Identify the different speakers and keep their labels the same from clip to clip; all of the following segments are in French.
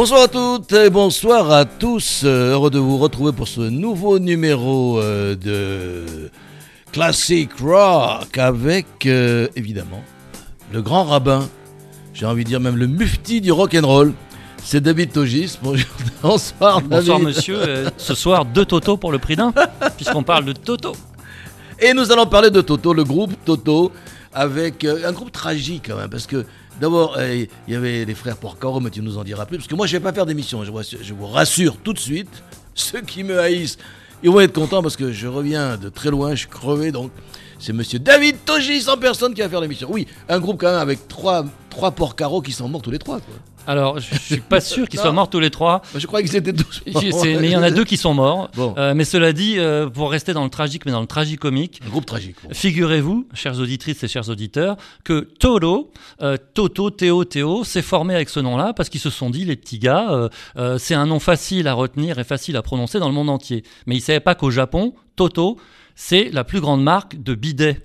Speaker 1: Bonsoir à toutes et bonsoir à tous. Euh, heureux de vous retrouver pour ce nouveau numéro euh, de Classic Rock avec euh, évidemment le grand rabbin, j'ai envie de dire même le mufti du rock and roll. C'est David Togis. Bonjour. Bonsoir, David.
Speaker 2: Bonsoir monsieur. ce soir, deux Toto pour le prix d'un, puisqu'on parle de Toto.
Speaker 1: Et nous allons parler de Toto, le groupe Toto, avec un groupe tragique quand même, parce que D'abord, euh, il y avait les frères Porcaro, mais tu nous en diras plus. Parce que moi, je ne vais pas faire d'émission. Je, vous rassure tout de suite. Ceux qui me haïssent, ils vont être contents parce que je reviens de très loin. Je suis crevé. Donc, c'est monsieur David Togis en personne qui va faire l'émission. Oui, un groupe quand même avec trois, trois Porcaro qui sont morts tous les trois.
Speaker 2: Alors, je suis pas sûr qu'ils soient morts tous les trois.
Speaker 1: Je crois qu'ils étaient tous morts.
Speaker 2: Mais il y en a deux qui sont morts. Euh, mais cela dit, euh, pour rester dans le tragique, mais dans le tragicomique.
Speaker 1: Un groupe tragique.
Speaker 2: Figurez-vous, chères auditrices et chers auditeurs, que Toto, euh, Toto, Théo, Théo, s'est formé avec ce nom-là parce qu'ils se sont dit, les petits gars, c'est un nom facile à retenir et facile à prononcer dans le monde entier. Mais ils ne savaient pas qu'au Japon, Toto, c'est la plus grande marque de bidets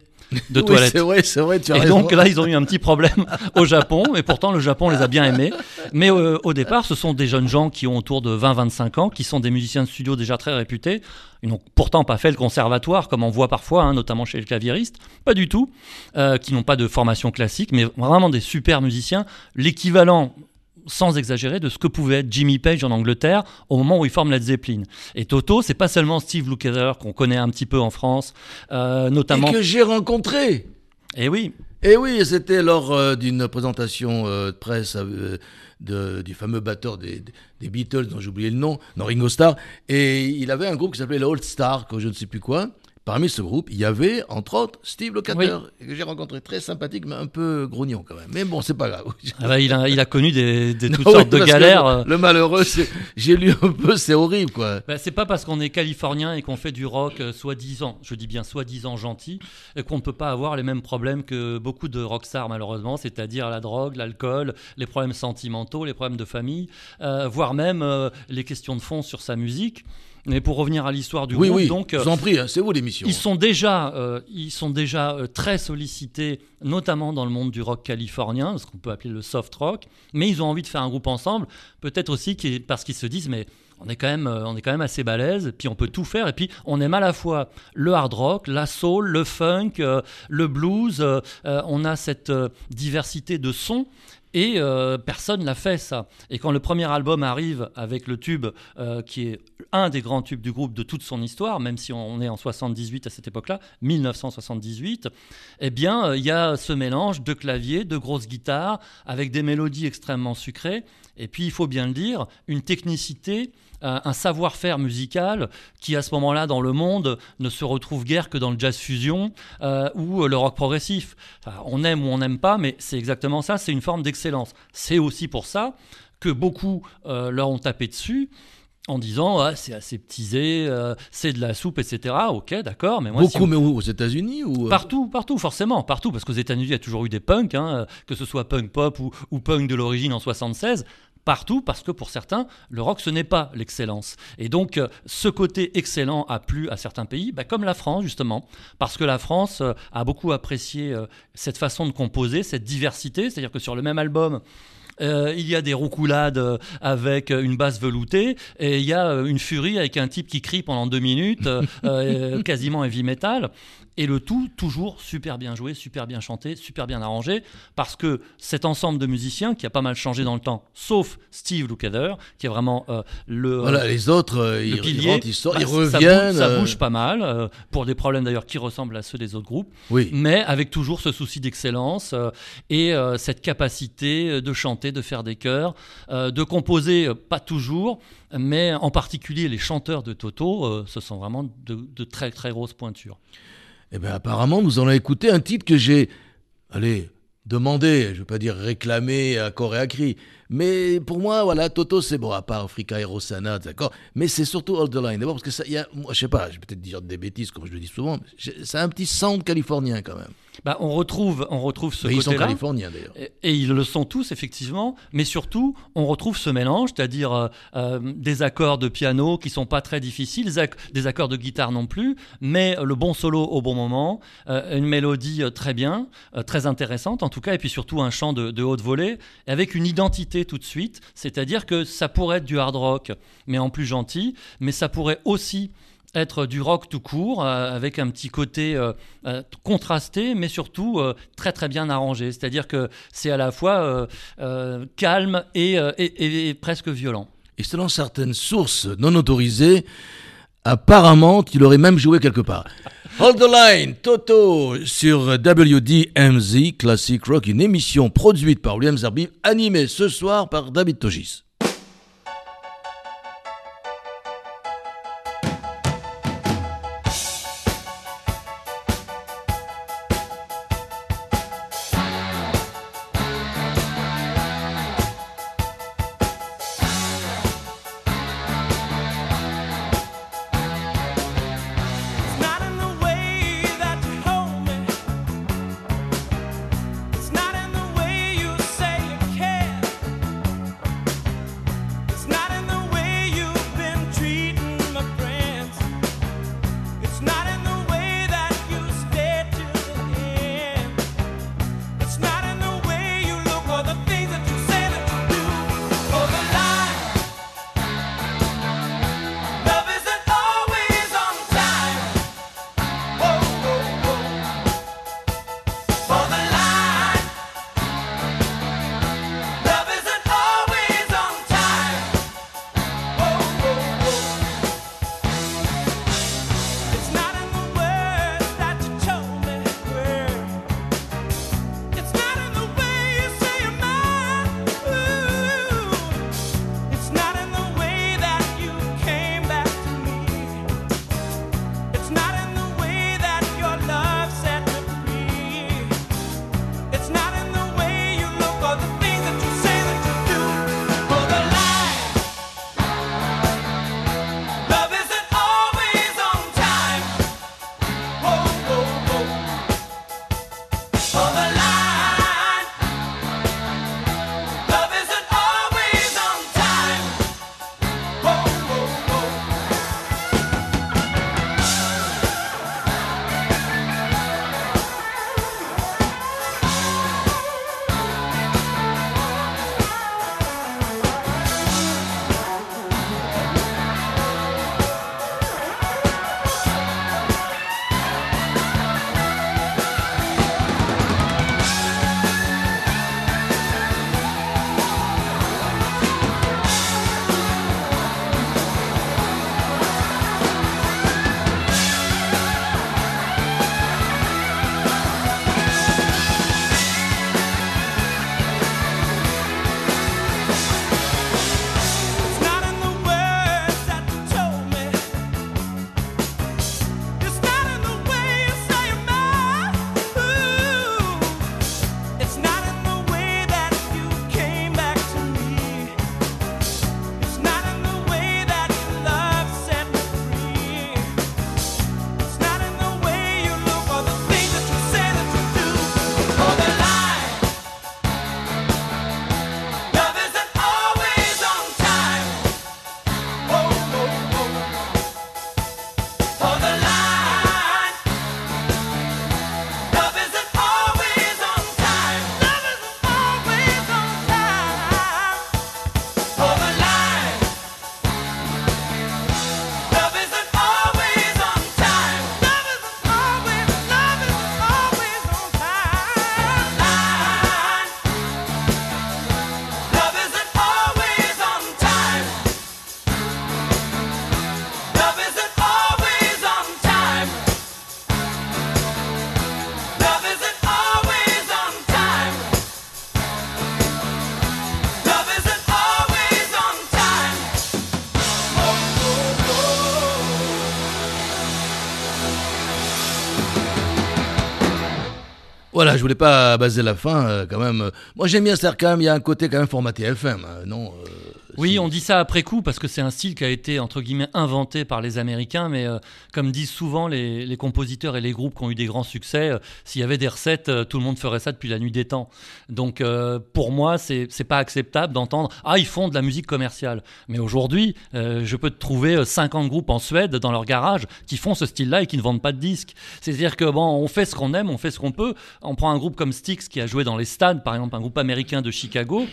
Speaker 2: de toilettes.
Speaker 1: c'est vrai, c'est vrai, tu
Speaker 2: as Et donc là, ils ont eu un petit problème au Japon, et pourtant le Japon les a bien aimés. Mais euh, au départ, ce sont des jeunes gens qui ont autour de 20-25 ans, qui sont des musiciens de studio déjà très réputés. Ils n'ont pourtant pas fait le conservatoire, comme on voit parfois, hein, notamment chez les claviéristes. Pas du tout. Euh, qui n'ont pas de formation classique, mais vraiment des super musiciens. L'équivalent sans exagérer, de ce que pouvait être Jimmy Page en Angleterre au moment où il forme Led Zeppelin. Et Toto, c'est pas seulement Steve Lukather qu'on connaît un petit peu en France, euh, notamment.
Speaker 1: Et que j'ai rencontré.
Speaker 2: Et eh oui.
Speaker 1: Et eh oui, c'était lors euh, d'une présentation euh, de presse de, du fameux batteur des, des Beatles, dont j'ai oublié le nom, non, Ringo Starr. Et il avait un groupe qui s'appelait le Old Star, que je ne sais plus quoi. Parmi ce groupe, il y avait, entre autres, Steve Lukather, que j'ai rencontré très sympathique, mais un peu grognon quand même. Mais bon, c'est pas grave.
Speaker 2: Ah bah, il, a, il, a, connu des, des toutes sortes de galères.
Speaker 1: Le, malheureux, j'ai lu un peu, c'est horrible, quoi.
Speaker 2: Bah, c'est pas parce qu'on est californien et qu'on fait du rock euh, soi-disant, je dis bien soi-disant gentil, qu'on ne peut pas avoir les mêmes problèmes que beaucoup de rockstars, malheureusement, c'est-à-dire la drogue, l'alcool, les problèmes sentimentaux, les problèmes de famille, euh, voire même euh, les questions de fond sur sa musique. Mais pour revenir à l'histoire du
Speaker 1: oui,
Speaker 2: groupe,
Speaker 1: oui,
Speaker 2: donc,
Speaker 1: je vous en prie, hein, c'est vous l'émission.
Speaker 2: Ils sont déjà, euh, ils sont déjà euh, très sollicités, notamment dans le monde du rock californien, ce qu'on peut appeler le soft rock. Mais ils ont envie de faire un groupe ensemble, peut-être aussi parce qu'ils se disent, mais on est quand même, euh, on est quand même assez balèze, puis on peut tout faire, et puis on aime à la fois le hard rock, la soul, le funk, le blues. on a cette diversité de sons et euh, personne n'a fait ça. Et quand le premier album arrive avec le tube euh, qui est un des grands tubes du groupe de toute son histoire, même si on est en 78 à cette époque-là, 1978, eh bien, euh, il y a ce mélange de claviers, de grosses guitares, avec des mélodies extrêmement sucrées. Et puis, il faut bien le dire, une technicité un savoir-faire musical qui, à ce moment-là, dans le monde, ne se retrouve guère que dans le jazz fusion euh, ou le rock progressif. on aime ou on n'aime pas, mais c'est exactement ça, c'est une forme d'excellence. C'est aussi pour ça que beaucoup euh, leur ont tapé dessus en disant ah, c'est aseptisé, euh, c'est de la soupe, etc. Ok, d'accord, mais moi
Speaker 1: beaucoup, mais où aux États-Unis ou
Speaker 2: partout, partout, forcément, partout, parce qu'aux États-Unis il y a toujours eu des punks, hein, que ce soit punk pop ou, ou punk de l'origine en 76 partout parce que pour certains, le rock, ce n'est pas l'excellence. Et donc, euh, ce côté excellent a plu à certains pays, bah, comme la France, justement, parce que la France euh, a beaucoup apprécié euh, cette façon de composer, cette diversité, c'est-à-dire que sur le même album, il y a des roucoulades avec une basse veloutée et il y a une furie avec un type qui crie pendant deux minutes, quasiment heavy metal. Et le tout, toujours super bien joué, super bien chanté, super bien arrangé, parce que cet ensemble de musiciens qui a pas mal changé dans le temps, sauf Steve Lukather, qui est vraiment euh, le.
Speaker 1: Voilà, les autres, euh,
Speaker 2: ils,
Speaker 1: pilier, ils, sortent, ils
Speaker 2: bah,
Speaker 1: reviennent.
Speaker 2: Ça bouge, ça bouge pas mal, pour des problèmes d'ailleurs qui ressemblent à ceux des autres groupes,
Speaker 1: oui.
Speaker 2: mais avec toujours ce souci d'excellence et cette capacité de chanter, de faire des chœurs, de composer, pas toujours, mais en particulier les chanteurs de Toto, ce sont vraiment de, de très très grosses pointures.
Speaker 1: Eh bien, apparemment, nous allons écouter un titre que j'ai, allez, demander, je veux pas dire réclamer à corps et à cri. Mais pour moi, voilà, Toto, c'est bon, à part Africa et Rosanna, d'accord. Mais c'est surtout Hold the Line. D'abord parce que ça, y a, moi, je sais pas, je vais peut-être dire des bêtises comme je le dis souvent, mais c'est un petit sound californien quand même.
Speaker 2: Bah, on retrouve, on retrouve ce
Speaker 1: Mais ils sont
Speaker 2: côté-là.
Speaker 1: californiens d'ailleurs.
Speaker 2: Et, et ils le sont tous, effectivement, mais surtout, on retrouve ce mélange, c'est-à-dire euh, euh, des accords de piano qui sont pas très difficiles, des ac- des accords de guitare non plus, mais le bon solo au bon moment, euh, une mélodie très bien, euh, très intéressante en tout cas, et puis surtout un chant de, de haute volée, avec une identité tout de suite, c'est-à-dire que ça pourrait être du hard rock, mais en plus gentil, mais ça pourrait aussi être du rock tout court, euh, avec un petit côté euh, euh, contrasté, mais surtout très très bien arrangé. C'est-à-dire que c'est à la fois calme et, presque violent.
Speaker 1: Et selon certaines sources non autorisées, apparemment, il aurait même joué quelque part. Hold the line, Toto, sur WDMZ Classic Rock, une émission produite par William Zerbib, animée ce soir par David Togis. Voulais pas baser la fin euh, quand même. Moi j'aime bien ça quand même, il y a un côté quand même formaté FM, hein, non
Speaker 2: Oui, on dit ça après coup parce que c'est un style qui a été entre guillemets inventé par les Américains, mais euh, comme disent souvent les, les compositeurs et les groupes qui ont eu des grands succès, euh, s'il y avait des recettes, euh, tout le monde ferait ça depuis la nuit des temps. Donc pour moi, c'est pas acceptable d'entendre ah ils font de la musique commerciale. Mais aujourd'hui, je peux te trouver euh, 50 groupes en Suède dans leur garage qui font ce style-là et qui ne vendent pas de disques. C'est-à-dire que bon, on fait ce qu'on aime, on fait ce qu'on peut. On prend un groupe comme Styx qui a joué dans les stades, par exemple un groupe américain de Chicago.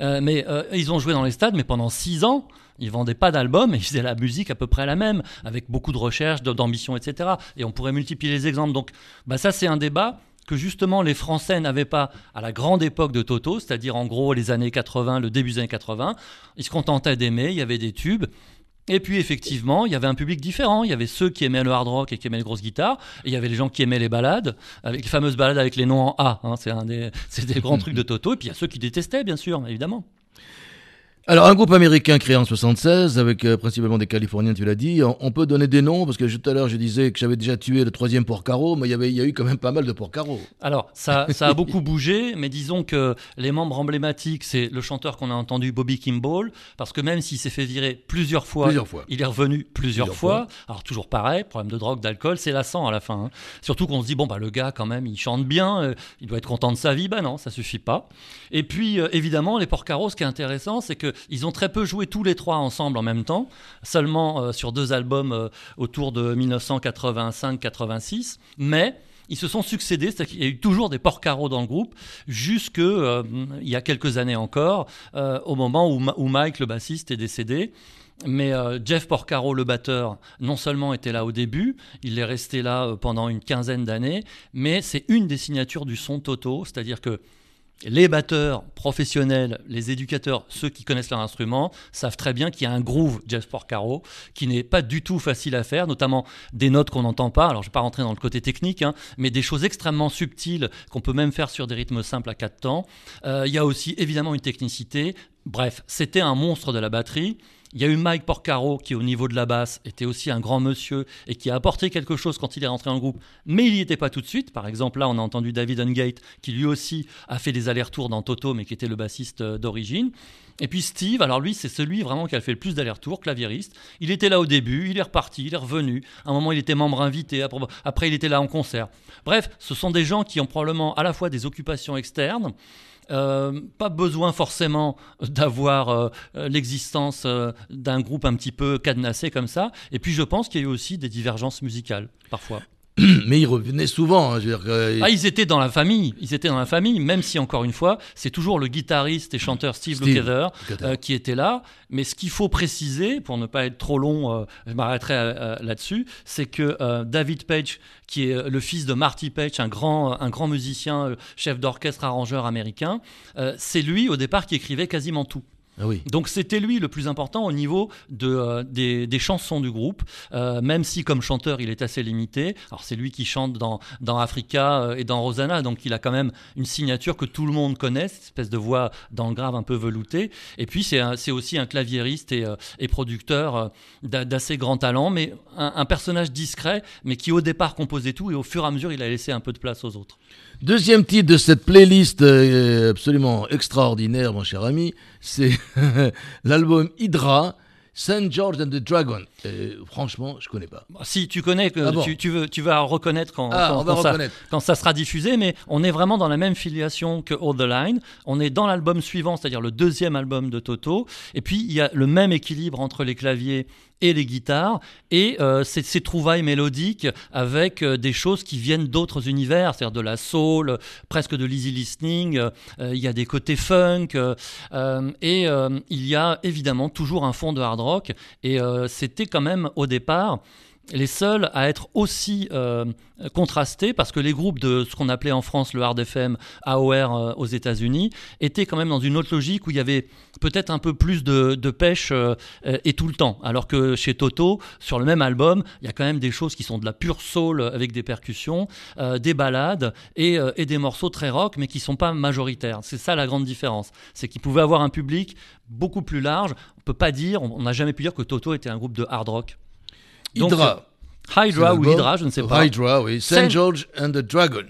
Speaker 2: Mais ils ont joué dans les stades, mais pendant six ans, ils vendaient pas d'albums et ils faisaient la musique à peu près la même, avec beaucoup de recherche, de- d'ambition, etc. Et on pourrait multiplier les exemples. Donc, bah ça, c'est un débat que justement les Français n'avaient pas à la grande époque de Toto, c'est-à-dire en gros les années 80, le début des années 80. Ils se contentaient d'aimer, il y avait des tubes. Et puis effectivement, il y avait un public différent. Il y avait ceux qui aimaient le hard rock et qui aimaient les grosses guitares. Et il y avait les gens qui aimaient les balades, avec les fameuses balades avec les noms en A. hein. c'est un des, des grands trucs de Toto. Et puis il y a ceux qui détestaient, bien sûr, évidemment.
Speaker 1: Alors, un groupe américain créé en 76, avec euh, principalement des Californiens, tu l'as dit. On, on peut donner des noms, parce que tout à l'heure, je disais que j'avais déjà tué le troisième Porcaro, mais il y, avait, il y a eu quand même pas mal de Porcaro.
Speaker 2: Alors, ça, ça a beaucoup bougé, mais disons que les membres emblématiques, c'est le chanteur qu'on a entendu, Bobby Kimball, parce que même s'il s'est fait virer plusieurs fois,
Speaker 1: Plusieurs fois.
Speaker 2: il est revenu plusieurs,
Speaker 1: Plusieurs
Speaker 2: fois. Alors, toujours pareil, problème de drogue, d'alcool, c'est lassant à la fin. hein. Surtout qu'on se dit, bon, bah, le gars, quand même, il chante bien, euh, il doit être content de sa vie. Bah non, ça suffit pas. Et puis, euh, évidemment, les Porcaros, ce qui est intéressant, c'est qu'ils ont très peu joué tous les trois ensemble en même temps, seulement euh, sur deux albums euh, autour de 1985-86, mais ils se sont succédés, c'est-à-dire qu'il y a eu toujours des porcaros dans le groupe, jusque euh, il y a quelques années encore, au moment où, Mike, le bassiste, est décédé. Mais Jeff Porcaro, le batteur, non seulement était là au début, il est resté là pendant une quinzaine d'années, mais c'est une des signatures du son Toto, c'est-à-dire que les batteurs professionnels, les éducateurs, ceux qui connaissent leur instrument, savent très bien qu'il y a un groove Jeff Porcaro qui n'est pas du tout facile à faire, notamment des notes qu'on n'entend pas. Alors je ne vais pas rentrer dans le côté technique, hein, mais des choses extrêmement subtiles qu'on peut même faire sur des rythmes simples à quatre temps. Euh, Il y a aussi évidemment une technicité. Bref, c'était un monstre de la batterie. Il y a eu Mike Porcaro qui, au niveau de la basse, était aussi un grand monsieur et qui a apporté quelque chose quand il est rentré le groupe, mais il n'y était pas tout de suite. Par exemple, là, on a entendu David Ungate qui lui aussi a fait des allers-retours dans Toto, mais qui était le bassiste euh, d'origine. Et puis Steve, alors lui, c'est celui vraiment qui a fait le plus d'allers-retours, claviériste. Il était là au début, il est reparti, il est revenu. À un moment, il était membre invité, après, il était là en concert. Bref, ce sont des gens qui ont probablement à la fois des occupations externes, euh, pas besoin forcément d'avoir euh, l'existence euh, d'un groupe un petit peu cadenassé comme ça. Et puis je pense qu'il y a eu aussi des divergences musicales parfois.
Speaker 1: Mais ils revenaient souvent. hein, je veux dire que-
Speaker 2: Ah, ils étaient dans la famille, ils étaient dans la famille, même si encore une fois, c'est toujours le guitariste et chanteur Steve,
Speaker 1: Steve
Speaker 2: Lukather euh, qui était là. Mais ce qu'il faut préciser, pour ne pas être trop long, euh, je m'arrêterai euh, euh, là-dessus, c'est que euh, David Page, qui est euh, le fils de Marty Page, un grand, un grand musicien, euh, chef d'orchestre, arrangeur américain, euh, c'est lui au départ qui écrivait quasiment tout.
Speaker 1: Ah oui.
Speaker 2: Donc c'était lui le plus important au niveau de, euh, des, des chansons du groupe, euh, même si comme chanteur il est assez limité. Alors c'est lui qui chante dans, dans Africa euh, et dans Rosanna, donc il a quand même une signature que tout le monde connaît, cette espèce de voix dans le grave un peu veloutée. Et puis c'est aussi un claviériste et, et producteur d'a- d'assez grand talent, mais un, un personnage discret, mais qui au départ composait tout et au fur et à mesure il a laissé un peu de place aux autres.
Speaker 1: Deuxième titre de cette playlist absolument extraordinaire, mon cher ami, c'est l'album Hydra, Saint George and the Dragon. Et franchement, je connais pas.
Speaker 2: Si tu connais, que
Speaker 1: Ah bon
Speaker 2: tu, tu veux, tu vas reconnaître quand,
Speaker 1: Ah,
Speaker 2: quand- ça,
Speaker 1: reconnaître.
Speaker 2: quand ça sera diffusé, mais on est vraiment dans la même filiation que All the Line. On est dans l'album suivant, c'est-à-dire le deuxième album de Toto. Et puis il y a le même équilibre entre les claviers et les guitares, et euh, ces, trouvailles mélodiques avec euh, des choses qui viennent d'autres univers, c'est-à-dire de la soul, presque de l'easy listening. euh, il y a des côtés funk, et il y a évidemment toujours un fond de hard rock. Et c'était quand même au départ les seuls à être aussi euh, contrastés parce que les groupes de ce qu'on appelait en France le hard FM, AOR euh, aux États-Unis, étaient quand même dans une autre logique où il y avait peut-être un peu plus de, pêche euh, et tout le temps. Alors que chez Toto, sur le même album, il y a quand même des choses qui sont de la pure soul avec des percussions, des ballades et, des morceaux très rock, mais qui sont pas majoritaires. C'est ça la grande différence. C'est qu'ils pouvaient avoir un public beaucoup plus large. On peut pas dire, on n'a jamais pu dire que Toto était un groupe de hard rock. Donc,
Speaker 1: Hydra.
Speaker 2: Hydra
Speaker 1: C'est
Speaker 2: ou. Hydra, je ne sais pas.
Speaker 1: Hydra, oui. Saint- George and the Dragon.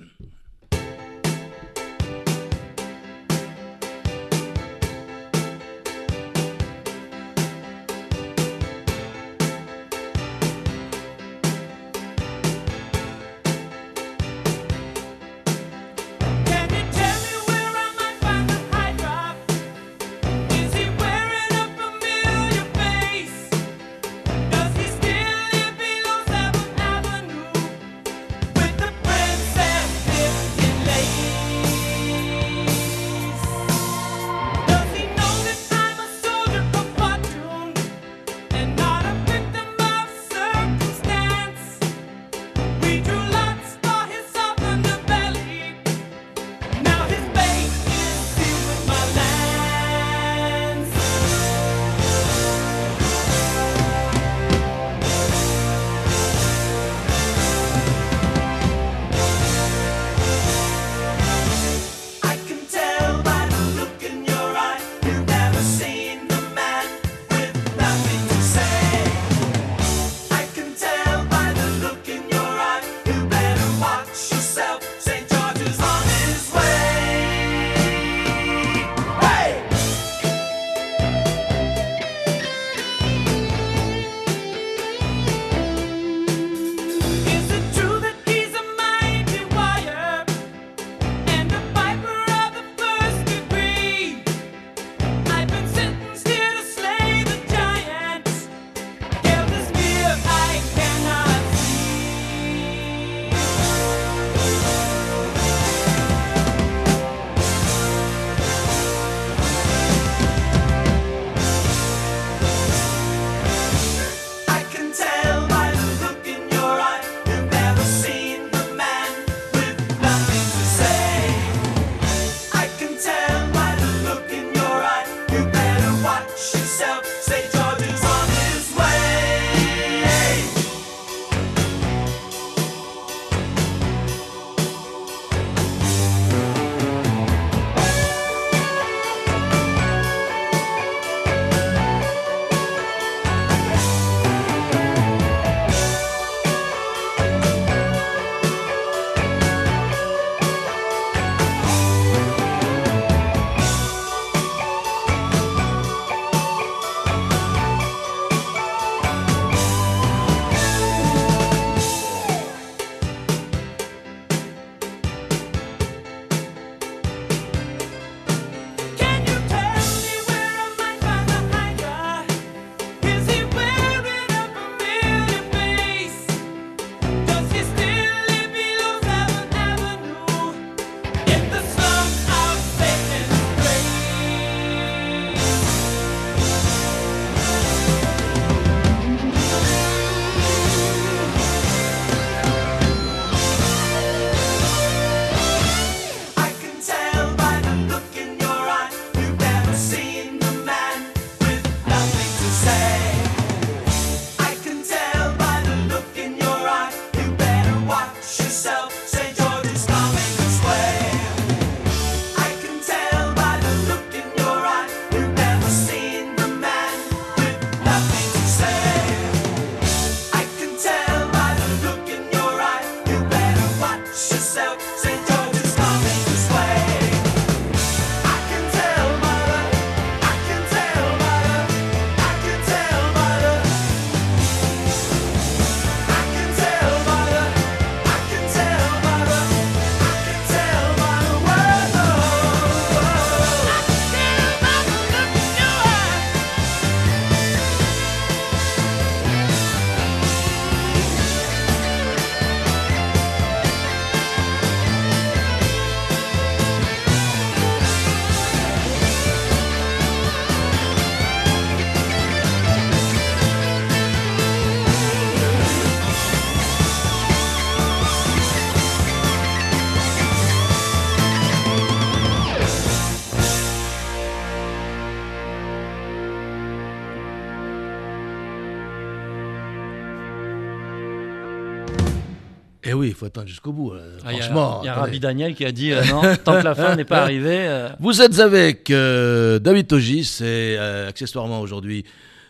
Speaker 1: Attendre jusqu'au bout. euh,
Speaker 2: Ah, Il y a,
Speaker 1: franchement.
Speaker 2: il y a
Speaker 1: attendez.
Speaker 2: Rabbi Daniel qui a dit euh, non, tant que la fin n'est pas arrivée. euh,
Speaker 1: Vous êtes avec David Togis et accessoirement aujourd'hui,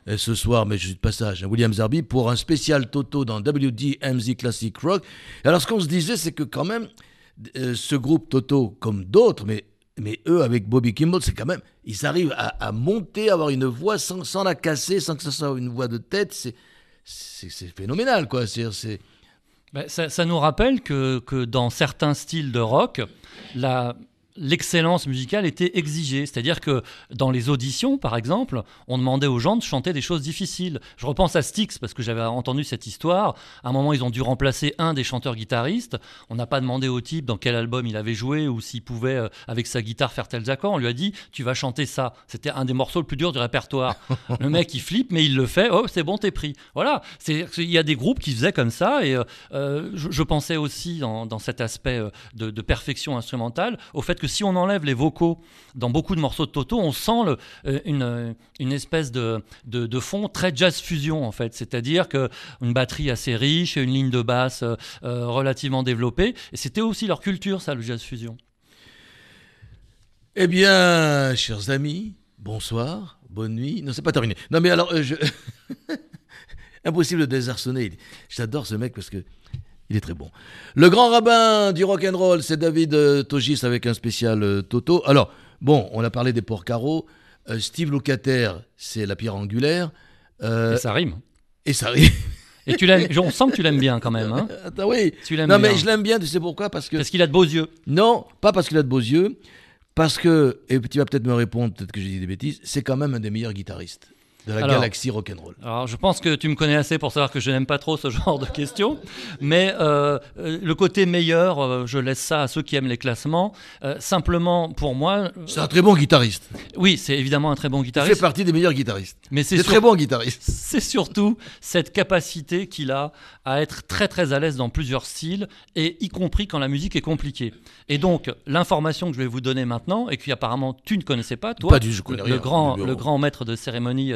Speaker 1: euh, ce soir, mais je suis de passage, hein, William Zarbi pour un spécial Toto dans WDMZ Classic Rock. Et alors ce qu'on se disait, c'est que quand même, ce groupe Toto, comme d'autres, mais, mais eux avec Bobby Kimball, c'est quand même, ils arrivent à, à monter, à avoir une voix sans, sans la casser, sans que ce soit une voix de tête. C'est, phénoménal, quoi. C'est,
Speaker 2: ça, ça nous rappelle que dans certains styles de rock, la, l'excellence musicale était exigée. C'est-à-dire que dans les auditions, par exemple, on demandait aux gens de chanter des choses difficiles. Je repense à Styx, parce que j'avais entendu cette histoire. À un moment, ils ont dû remplacer un des chanteurs-guitaristes. On n'a pas demandé au type dans quel album il avait joué ou s'il pouvait, euh, avec sa guitare, faire tels accords. On lui a dit, tu vas chanter ça. C'était un des morceaux le plus dur du répertoire. le mec, il flippe, mais il le fait. Oh, c'est bon, t'es pris. Voilà. Il y a des groupes qui faisaient comme ça. Et euh, euh, je, pensais aussi, dans, cet aspect de perfection instrumentale, au fait que si on enlève les vocaux dans beaucoup de morceaux de Toto, on sent euh, une, euh, une espèce de, de, fond très jazz fusion en fait. C'est-à-dire que une batterie assez riche et une ligne de basse euh, relativement développée. Et c'était aussi leur culture, ça, le jazz fusion.
Speaker 1: Eh bien, chers amis, bonsoir, bonne nuit. Non, c'est pas terminé. Non, mais alors, impossible de désarçonner. J'adore ce mec parce que il est très bon. Le grand rabbin du rock and roll, c'est David euh, Togis avec un spécial euh, Toto. Alors, bon, on a parlé des porcaros. Euh, Steve Lukather, c'est la pierre angulaire. Euh,
Speaker 2: Et ça rime.
Speaker 1: et ça arrive.
Speaker 2: Et tu l'aimes, on sent que tu l'aimes bien quand même. Hein
Speaker 1: Attends, oui.
Speaker 2: tu l'aimes
Speaker 1: Non,
Speaker 2: bien.
Speaker 1: mais je l'aime bien, tu sais pourquoi? Parce que.
Speaker 2: Parce qu'il a de beaux yeux.
Speaker 1: Non, pas parce qu'il a de beaux yeux, parce que, et tu vas peut-être me répondre, peut-être que j'ai dit des bêtises, c'est quand même un des meilleurs guitaristes de la
Speaker 2: Alors.
Speaker 1: galaxie rock'n'roll.
Speaker 2: Alors, je pense que tu me connais assez pour savoir que je n'aime pas trop ce genre de questions. Mais euh, euh, le côté meilleur, euh, je laisse ça à ceux qui aiment les classements. Euh, simplement, pour moi,
Speaker 1: C'est un très bon guitariste.
Speaker 2: oui, c'est évidemment un très bon
Speaker 1: Il fait
Speaker 2: guitariste.
Speaker 1: partie des meilleurs guitaristes.
Speaker 2: Mais c'est
Speaker 1: très bon guitariste.
Speaker 2: c'est surtout cette capacité qu'il a à être très très à l'aise dans plusieurs styles, et y compris quand la musique est compliquée. Et donc, l'information que je vais vous donner maintenant, et que apparemment tu ne connaissais pas, toi,
Speaker 1: Pas du
Speaker 2: le,
Speaker 1: rien.
Speaker 2: le grand, le grand maître de cérémonie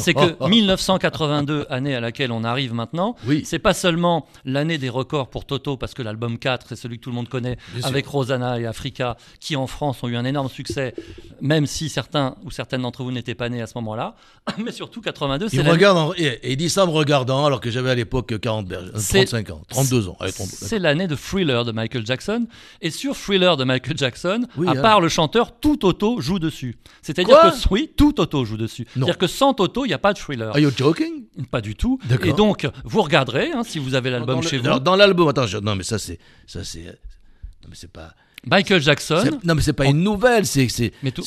Speaker 2: c'est que 1982, année à laquelle on arrive maintenant,
Speaker 1: Oui.
Speaker 2: c'est pas seulement l'année des records pour Toto, parce que l'album 4, c'est celui que tout le monde connaît,
Speaker 1: Bien sûr.
Speaker 2: avec Rosanna et Africa, qui en France ont eu un énorme succès, même si certains ou certaines d'entre vous n'étaient pas nés à ce moment-là. Mais surtout 82, c'est
Speaker 1: Il regarde en- il dit ça en me regardant alors que j'avais à l'époque 40, berges- euh,
Speaker 2: C'est-
Speaker 1: 35 ans, 32 ans. Allez, 32,
Speaker 2: C'est l'année de Thriller de Michael Jackson. Et sur Thriller de Michael Jackson,
Speaker 1: Oui,
Speaker 2: à
Speaker 1: hein.
Speaker 2: part le chanteur, tout Toto joue dessus. C'est-à-dire que oui, tout Toto joue dessus. C'est-à-dire que sans Toto, il n'y a pas de Thriller.
Speaker 1: Are you joking?
Speaker 2: Pas du tout.
Speaker 1: D'accord.
Speaker 2: Et donc, vous regarderez, hein, si vous avez l'album chez vous.
Speaker 1: dans l'album, attends, je- non mais ça c'est, ça c'est, non mais c'est pas,
Speaker 2: Michael Jackson.
Speaker 1: non mais c'est pas une nouvelle, c'est, c'est,
Speaker 2: Mais tout-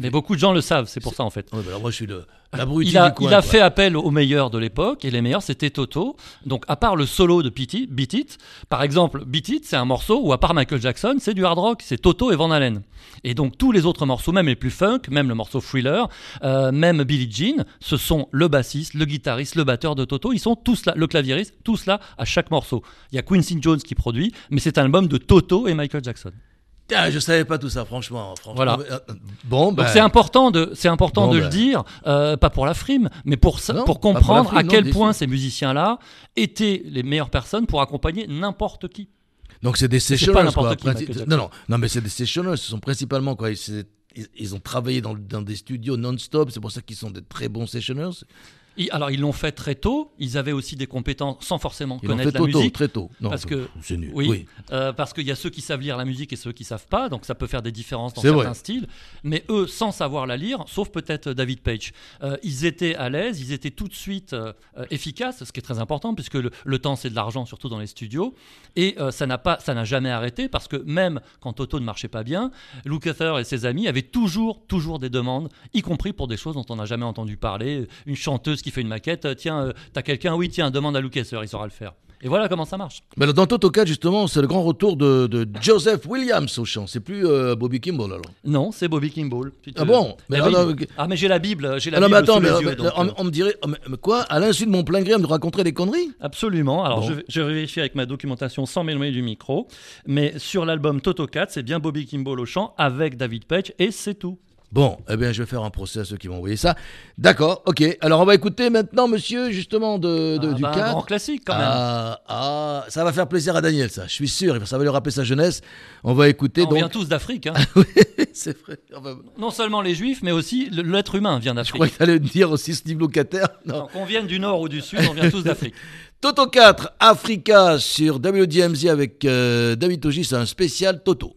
Speaker 2: Mais beaucoup de gens le savent, c'est pour ça en fait.
Speaker 1: Ouais, bah alors moi je suis le,
Speaker 2: Il a,
Speaker 1: du coin.
Speaker 2: il a
Speaker 1: quoi.
Speaker 2: fait appel aux meilleurs de l'époque et les meilleurs c'était Toto. Donc à part le solo de Beat It, Beat It, par exemple Beat It c'est un morceau où à part Michael Jackson c'est du hard rock, c'est Toto et Van Halen. Et donc tous les autres morceaux, même les plus funk, même le morceau Thriller, euh, même Billie Jean, ce sont le bassiste, le guitariste, le batteur de Toto, ils sont tous là, le claviériste, tous là à chaque morceau. Il y a Quincy Jones qui produit, mais c'est un album de Toto et Michael Jackson.
Speaker 1: Ah, je savais pas tout ça, franchement. franchement.
Speaker 2: Voilà.
Speaker 1: Euh, euh, Bon,
Speaker 2: Donc c'est important de, c'est important
Speaker 1: Bon,
Speaker 2: de
Speaker 1: ben.
Speaker 2: le dire, euh, pas pour la frime, mais pour, ça-
Speaker 1: Non,
Speaker 2: pour comprendre
Speaker 1: frime,
Speaker 2: à quel point ces musiciens-là étaient les meilleures personnes pour accompagner n'importe qui.
Speaker 1: Donc c'est des
Speaker 2: n'importe
Speaker 1: quoi.
Speaker 2: qui,
Speaker 1: non, non, non, mais c'est des sessioners. Ce sont principalement quoi. Ils, ils- ils ont travaillé dans, dans des studios non-stop. C'est pour ça qu'ils sont des très bons sessioners.
Speaker 2: Et alors ils l'ont fait très tôt. Ils avaient aussi des compétences sans forcément
Speaker 1: Ils
Speaker 2: connaître
Speaker 1: fait
Speaker 2: la
Speaker 1: tôt, tôt,
Speaker 2: musique.
Speaker 1: très tôt. Non,
Speaker 2: parce que-
Speaker 1: c'est nul.
Speaker 2: Oui,
Speaker 1: Oui.
Speaker 2: euh, parce qu'il y a ceux qui savent lire la musique et ceux qui savent pas, donc ça peut faire des différences dans certains
Speaker 1: vrai.
Speaker 2: styles. Mais eux, sans savoir la lire, sauf peut-être David Page, euh, ils étaient à l'aise, ils étaient tout de suite euh, efficaces, ce qui est très important puisque le, le temps c'est de l'argent, surtout dans les studios. Et ça n'a pas, ça n'a jamais arrêté parce que même quand Toto ne marchait pas bien, Lukather et ses amis avaient toujours, toujours des demandes, y compris pour des choses dont on n'a jamais entendu parler. Une chanteuse qui fait une maquette, euh, tiens, euh, t'as quelqu'un, oui, tiens, demande à Lukather, il saura le faire. Et voilà comment ça marche.
Speaker 1: Mais dans Toto 4, justement, c'est le grand retour de, de Joseph Williams au chant. C'est plus euh, Bobby Kimball alors.
Speaker 2: Non, c'est Bobby Kimball. Te-
Speaker 1: Ah bon
Speaker 2: Mais. Ah mais j'ai la Bible, j'ai la
Speaker 1: Ah non, mais attends,
Speaker 2: sous
Speaker 1: mais,
Speaker 2: les
Speaker 1: mais,
Speaker 2: yeux. donc,
Speaker 1: on, on me dirait, oh, mais- quoi À l'insu de mon plein gré, on me raconterait des conneries?
Speaker 2: Absolument. Alors
Speaker 1: Bon.
Speaker 2: je, je vais vérifier avec ma documentation sans m'éloigner du micro. Mais sur l'album Toto 4, c'est bien Bobby Kimball au chant avec David Page et c'est tout.
Speaker 1: Bon, eh bien, je vais faire un procès à ceux qui m'ont envoyé ça. D'accord, ok. Alors, on va écouter maintenant, monsieur, justement, de, de-
Speaker 2: Ah,
Speaker 1: du
Speaker 2: bah, un
Speaker 1: 4.
Speaker 2: grand classique quand même.
Speaker 1: Ah, ah, ça va faire plaisir à Daniel, ça. Je suis sûr, ça va lui rappeler sa jeunesse. On va écouter
Speaker 2: on vient tous d'Afrique. hein.
Speaker 1: Oui, c'est vrai.
Speaker 2: Non seulement les juifs, mais aussi l'être humain vient
Speaker 1: je
Speaker 2: d'Afrique.
Speaker 1: crois que allais dire aussi ce niveau locataire. Non.
Speaker 2: Qu'on vienne du nord ou du sud, on vient tous d'Afrique.
Speaker 1: Toto 4, Africa sur WDMZ avec euh, David c'est un spécial Toto.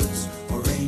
Speaker 3: or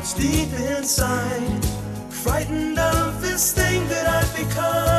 Speaker 3: what's deep inside, frightened of this thing that I've become.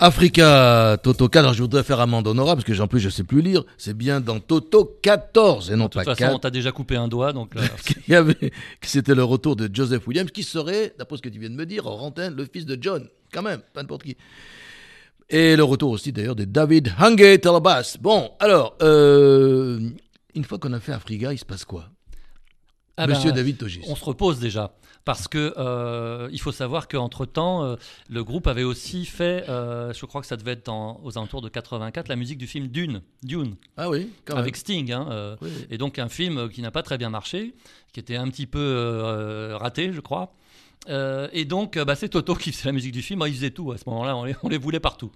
Speaker 3: Africa
Speaker 1: Toto 4, alors je voudrais faire amende honorable parce que en plus je sais plus lire, c'est bien dans Toto 14 et non
Speaker 2: De toute
Speaker 1: pas
Speaker 2: façon, on
Speaker 1: 4.
Speaker 2: t'a déjà coupé un doigt, donc là,
Speaker 1: avait, c'était le retour de Joseph Williams qui serait, d'après ce que tu viens de me dire, antenne, le fils de John, quand même, pas n'importe qui. Et le retour aussi d'ailleurs de David Hungate à la basse. Bon, alors, euh, une fois qu'on a fait Africa, il se passe quoi?
Speaker 2: Ah
Speaker 1: Monsieur
Speaker 2: ben,
Speaker 1: David Togis.
Speaker 2: on se repose déjà. Parce que euh, il faut savoir qu'entre temps, euh, le groupe avait aussi fait, euh, je crois que ça devait être dans- aux alentours de 84, la musique du film Dune, Dune,
Speaker 1: Ah oui, quand même.
Speaker 2: avec Sting. hein,
Speaker 1: Oui.
Speaker 2: Et donc un film qui n'a pas très bien marché, qui était un petit peu raté, je crois. Et donc, bah, c'est Toto qui faisait la musique du film. Il faisait tout à ce moment-là, on on les voulait partout.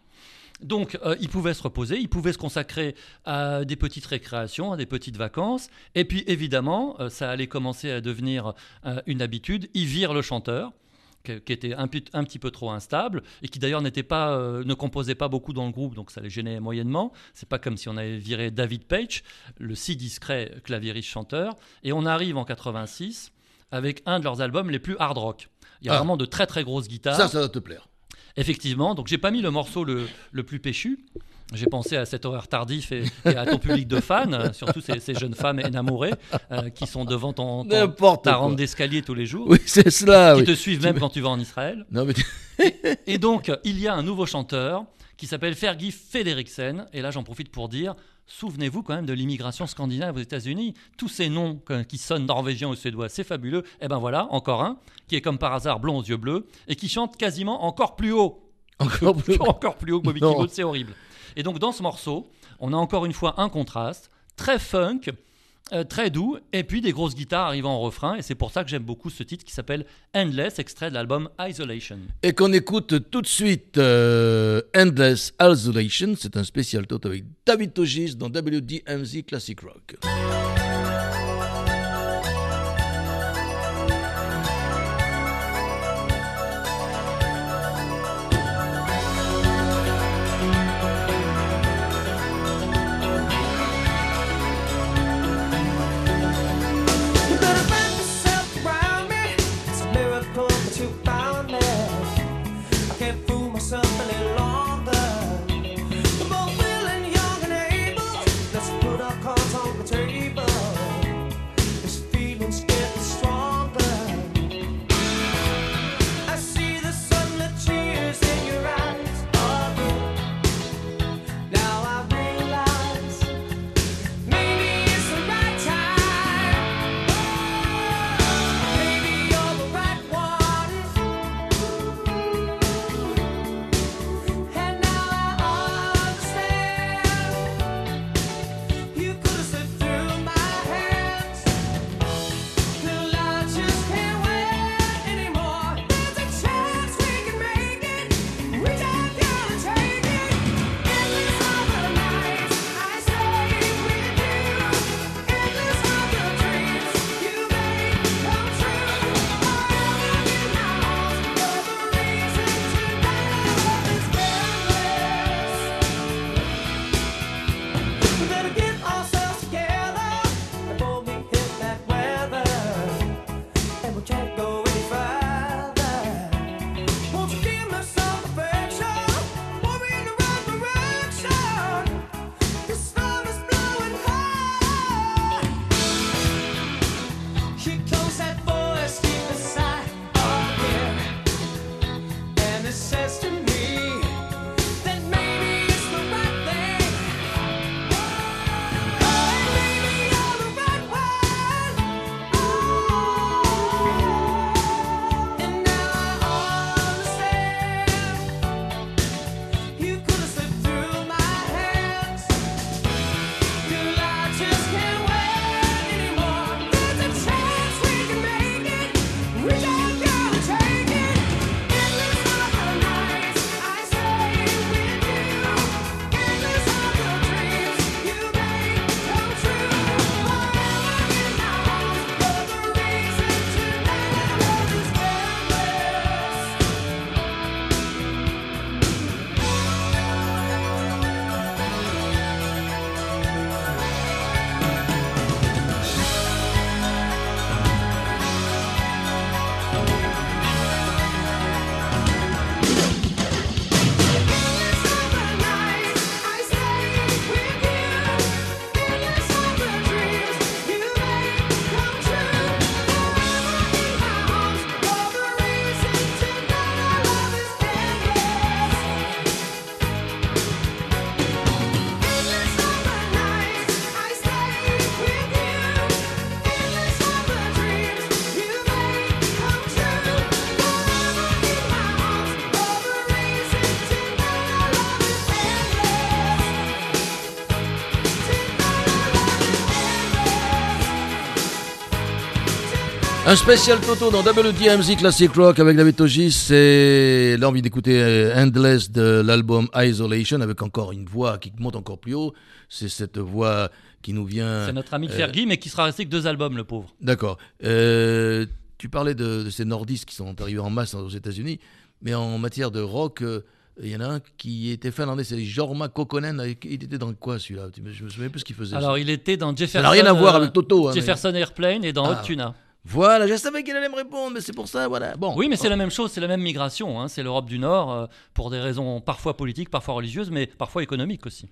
Speaker 2: Donc, euh, il pouvait se reposer, il pouvait se consacrer à des petites récréations, à des petites vacances. Et puis, évidemment, euh, ça allait commencer à devenir euh, une habitude. Il vire le chanteur, qui était un, petit peu trop instable et qui d'ailleurs n'était pas, euh, ne composait pas beaucoup dans le groupe, donc ça les gênait moyennement. C'est pas comme si on avait viré David Page, le si discret claviériste chanteur. Et on arrive en 86 avec un de leurs albums les plus hard rock. Il y a
Speaker 1: Ah.
Speaker 2: vraiment de très très grosses guitares.
Speaker 1: Ça, ça doit te plaire.
Speaker 2: Effectivement, donc j'ai pas mis le morceau le, le plus péchu. J'ai pensé à cet horaire tardif et, et à ton public de fans, surtout ces, ces jeunes femmes énamourées euh, qui sont devant ton, ta rampe d'escalier tous les jours,
Speaker 1: Oui, c'est cela.
Speaker 2: qui
Speaker 1: oui.
Speaker 2: te suivent même quand tu vas en Israël.
Speaker 1: Non, mais
Speaker 2: Et donc, il y a un nouveau chanteur qui s'appelle Fergie Frederiksen. Et là, j'en profite pour dire, souvenez-vous quand même de l'immigration scandinave aux États-Unis. Tous ces noms qui sonnent norvégiens ou suédois, c'est fabuleux. Et ben voilà, encore un qui est comme par hasard blond aux yeux bleus et qui chante quasiment encore plus haut.
Speaker 1: encore plus.
Speaker 2: encore plus haut que Bobby. Kimball, c'est horrible. Et donc, dans ce morceau, on a encore une fois un contraste très funk. Euh, très doux, et puis des grosses guitares arrivant en refrain, et c'est pour ça que j'aime beaucoup ce titre qui s'appelle Endless, extrait de l'album Isolation.
Speaker 1: Et qu'on écoute tout de suite euh, Endless Isolation, c'est un spécial tot avec David Togis dans WDMZ Classic Rock. Un spécial Toto dans WDMZ Classic Rock avec David Togis. C'est là envie d'écouter euh, Endless de l'album Isolation avec encore une voix qui monte encore plus haut. C'est cette voix qui nous vient.
Speaker 2: C'est notre ami
Speaker 1: euh,
Speaker 2: Fergie, mais qui sera resté que deux albums, le pauvre.
Speaker 1: D'accord. Euh, tu parlais de, de ces nordistes qui sont arrivés en masse aux États-Unis, mais en matière de rock, euh, il y en a un qui était finlandais, c'est Jorma Kokkonen. Il était dans quoi celui-là? Je me souviens plus ce qu'il faisait.
Speaker 2: Alors, il était dans Jefferson.
Speaker 1: ça n'a rien à voir
Speaker 2: euh,
Speaker 1: avec Toto. hein, mais-
Speaker 2: Jefferson Airplane et dans
Speaker 1: Ah.
Speaker 2: Hot Tuna.
Speaker 1: Voilà, je savais qu'il allait me répondre, mais c'est pour ça, voilà. Bon.
Speaker 2: Oui, mais c'est la même chose, c'est la même migration. hein. C'est l'Europe du Nord, euh, pour des raisons parfois politiques, parfois religieuses, mais parfois économiques aussi.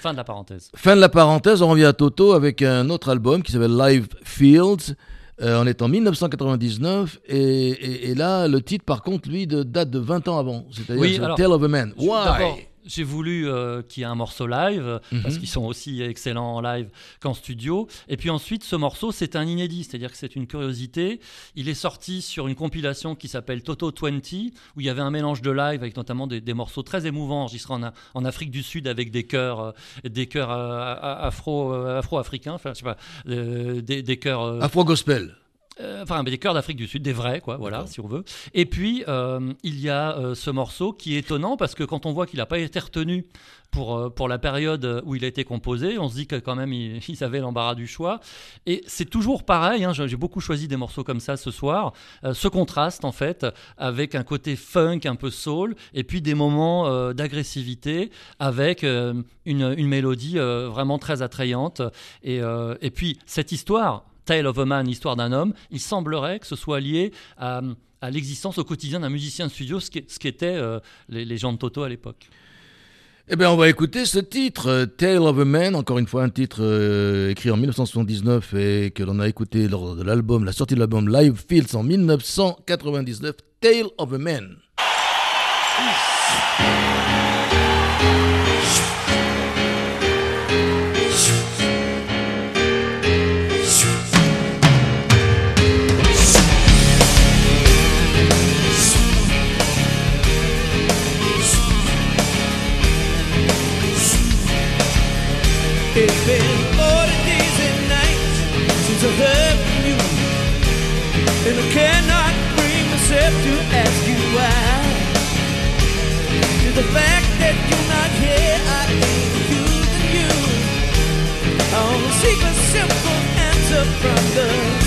Speaker 2: Fin de la parenthèse.
Speaker 1: Fin de la parenthèse, on revient à Toto avec un autre album qui s'appelle Live Fields. Euh, on est en 1999 et, et- et là, le titre, par contre, lui, de, date de 20 ans avant. C'est-à-dire
Speaker 2: Oui,
Speaker 1: Tale of a Man. Why?
Speaker 2: J'ai voulu euh, qu'il y ait un morceau live, euh, parce
Speaker 1: Mhm.
Speaker 2: qu'ils sont aussi excellents en live qu'en studio. Et puis ensuite, ce morceau, c'est un inédit, c'est-à-dire que c'est une curiosité. Il est sorti sur une compilation qui s'appelle Toto 20, où il y avait un mélange de live avec notamment des, des morceaux très émouvants enregistrés en, en Afrique du Sud avec des chœurs, euh, des chœurs euh, afro, afro-africains, enfin, je sais pas, des, des chœurs. euh,
Speaker 1: Afro Gospel.
Speaker 2: Euh, enfin, mais des chœurs d'Afrique du Sud, des vrais, quoi, voilà, si on veut. Et puis, euh, il y a euh, ce morceau qui est étonnant parce que quand on voit qu'il n'a pas été retenu pour, pour la période où il a été composé, on se dit que quand même, il- ils avaient l'embarras du choix. Et c'est toujours pareil, hein, j'ai beaucoup choisi des morceaux comme ça ce soir. Ce contraste, en fait, avec un côté funk, un peu soul, et puis des moments d'agressivité avec une, une mélodie vraiment très attrayante. Et, et puis, cette histoire, Tale of a Man, histoire d'un homme, il semblerait que ce soit lié à, l'existence au quotidien d'un musicien de studio, ce qu'étaient euh, les, les gens de Toto à l'époque.
Speaker 1: Eh bien, on va écouter ce titre, euh, Tale of a Man, encore une fois un titre euh, écrit en 1979 et que l'on a écouté lors de l'album, la sortie de l'album Live Fields en 1999, Tale of a Man.
Speaker 4: The fact that you're not here, I ain't you than you. I wanna seek a simple answer from the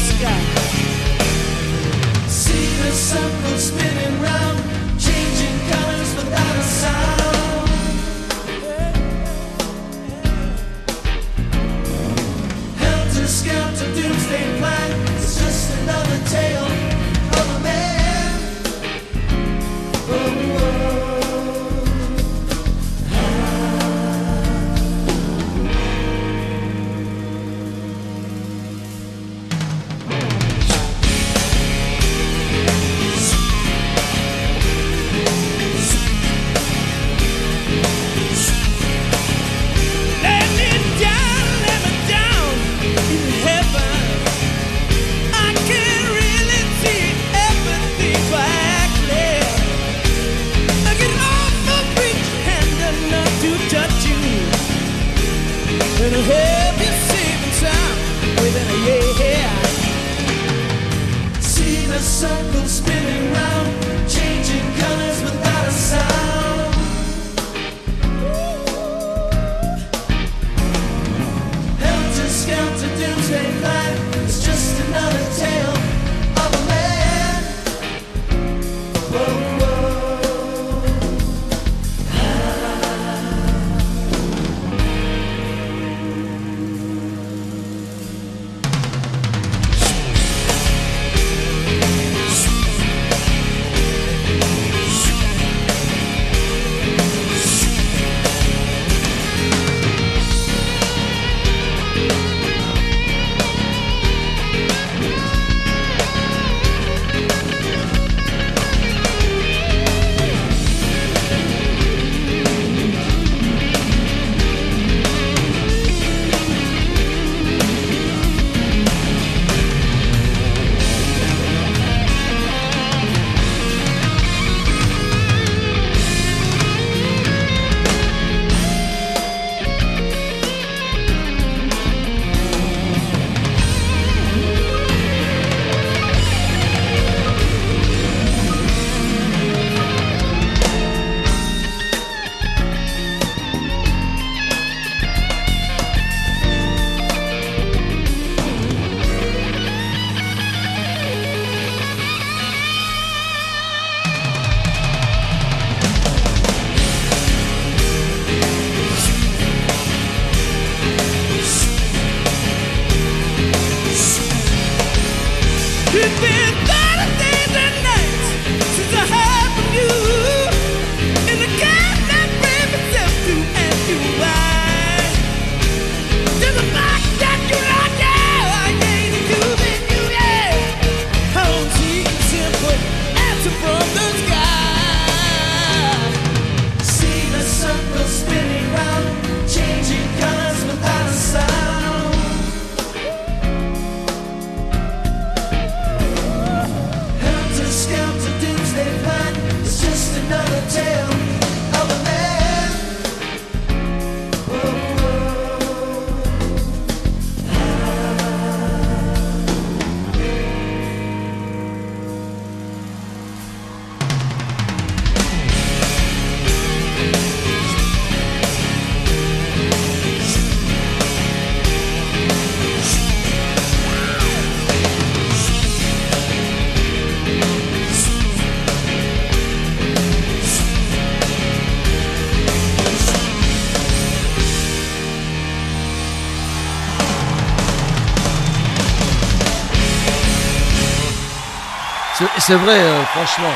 Speaker 1: C'est- vrai, euh, franchement.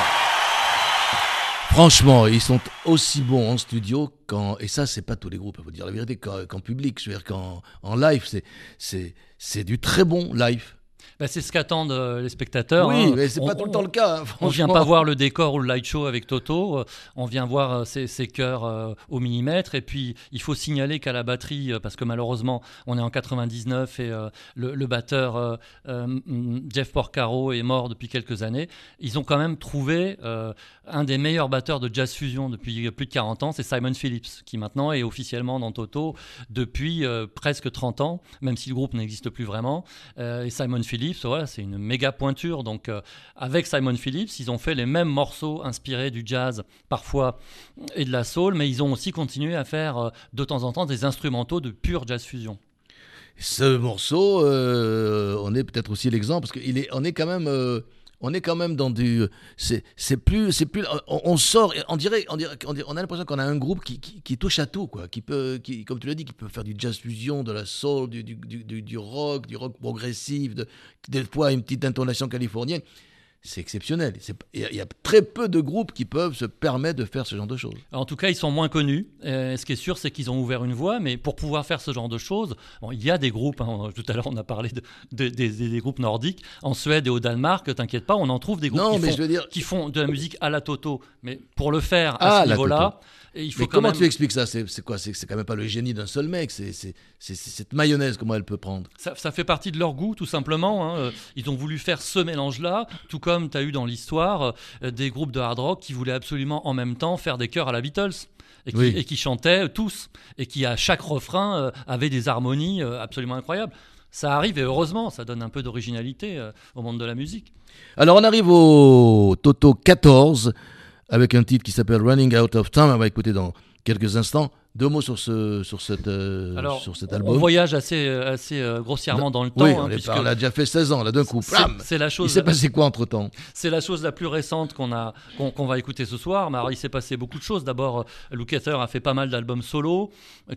Speaker 1: Franchement, ils sont aussi bons en studio qu'en. Et ça, c'est pas tous les groupes, il faut dire la vérité, qu'en qu'en public. Je veux dire qu'en en live, c'est du très bon live.
Speaker 2: Bah, c'est ce qu'attendent euh, les spectateurs.
Speaker 1: oui,
Speaker 2: hein.
Speaker 1: mais c'est pas
Speaker 2: On-
Speaker 1: tout le temps le cas. hein,
Speaker 2: On vient pas voir le décor ou le light show avec Toto, euh, on vient voir euh, ses, ses chœurs euh, au millimètre. Et puis, il faut signaler qu'à la batterie, parce que malheureusement, on est en 99 et euh, le, le batteur euh, Jeff Porcaro est mort depuis quelques années, ils ont quand même trouvé un des meilleurs batteurs de jazz fusion depuis plus de 40 ans, c'est Simon Phillips, qui maintenant est officiellement dans Toto depuis euh, presque 30 ans, même si le groupe n'existe plus vraiment. Euh, et Simon Phillips, voilà, c'est une méga pointure. Donc, euh, avec Simon Phillips, ils ont fait les mêmes morceaux inspirés du jazz, parfois, et de la soul, mais ils ont aussi continué à faire de temps en temps des instrumentaux de pure jazz fusion.
Speaker 1: Ce morceau, on est peut-être aussi l'exemple parce qu'il est, est quand même, on est quand même dans du, c'est, plus, c'est plus, on, on sort, on dirait, on dirait, on, a l'impression qu'on a un groupe qui, qui, touche à tout, quoi, qui peut, qui, comme tu l'as dit, qui peut faire du jazz fusion, de la soul, du, du, du, du- du rock, du rock progressif, de, des fois une petite intonation californienne. C'est exceptionnel. Il y, a- il y a très peu de groupes qui peuvent se permettre de faire ce genre de choses.
Speaker 2: En tout cas, ils sont moins connus. Euh, ce qui est sûr, c'est qu'ils ont ouvert une voie, mais pour pouvoir faire ce genre de choses, bon, il y a des groupes. hein, tout à l'heure, on a parlé de, de- des, groupes nordiques. En Suède et au Danemark, t'inquiète pas, on en trouve des groupes
Speaker 1: Non,
Speaker 2: qui,
Speaker 1: mais
Speaker 2: font,
Speaker 1: je veux dire-
Speaker 2: qui font de la musique à la Toto. Mais pour le faire
Speaker 1: Ah,
Speaker 2: à ce
Speaker 1: la
Speaker 2: niveau-là, il faut
Speaker 1: Mais
Speaker 2: quand
Speaker 1: comment
Speaker 2: même.
Speaker 1: tu expliques ça? C'est quoi? C'est quand même pas le génie d'un seul mec. C'est cette mayonnaise, comment elle peut prendre?
Speaker 2: Ça, ça fait partie de leur goût, tout simplement. hein. Euh, Ils ont voulu faire ce mélange-là, tout comme tu as eu dans l'histoire euh, des groupes de hard rock qui voulaient absolument en même temps faire des chœurs à la Beatles. Et qui,
Speaker 1: Oui.
Speaker 2: et qui chantaient tous. Et qui, à chaque refrain, euh, avaient des harmonies euh, absolument incroyables. Ça arrive, et heureusement, ça donne un peu d'originalité euh, au monde de la musique.
Speaker 1: Alors on arrive au Toto 14 avec un titre qui s'appelle Running Out of Time. On va écouter dans quelques instants. Deux mots sur, ce, sur, cette, euh,
Speaker 2: Alors,
Speaker 1: sur cet
Speaker 2: on
Speaker 1: album.
Speaker 2: voyage assez, euh, assez euh, grossièrement dans le temps.
Speaker 1: oui,
Speaker 2: hein,
Speaker 1: on, est
Speaker 2: puisque
Speaker 1: par- on a déjà fait 16 ans, là d'un coup.
Speaker 2: c'est- la
Speaker 1: Il
Speaker 2: chose.
Speaker 1: s'est passé quoi entre temps
Speaker 2: C'est la chose la plus récente qu'on a qu'on va écouter ce soir. Mais alors, il s'est passé beaucoup de choses. D'abord, euh, Lukather a fait pas mal d'albums solo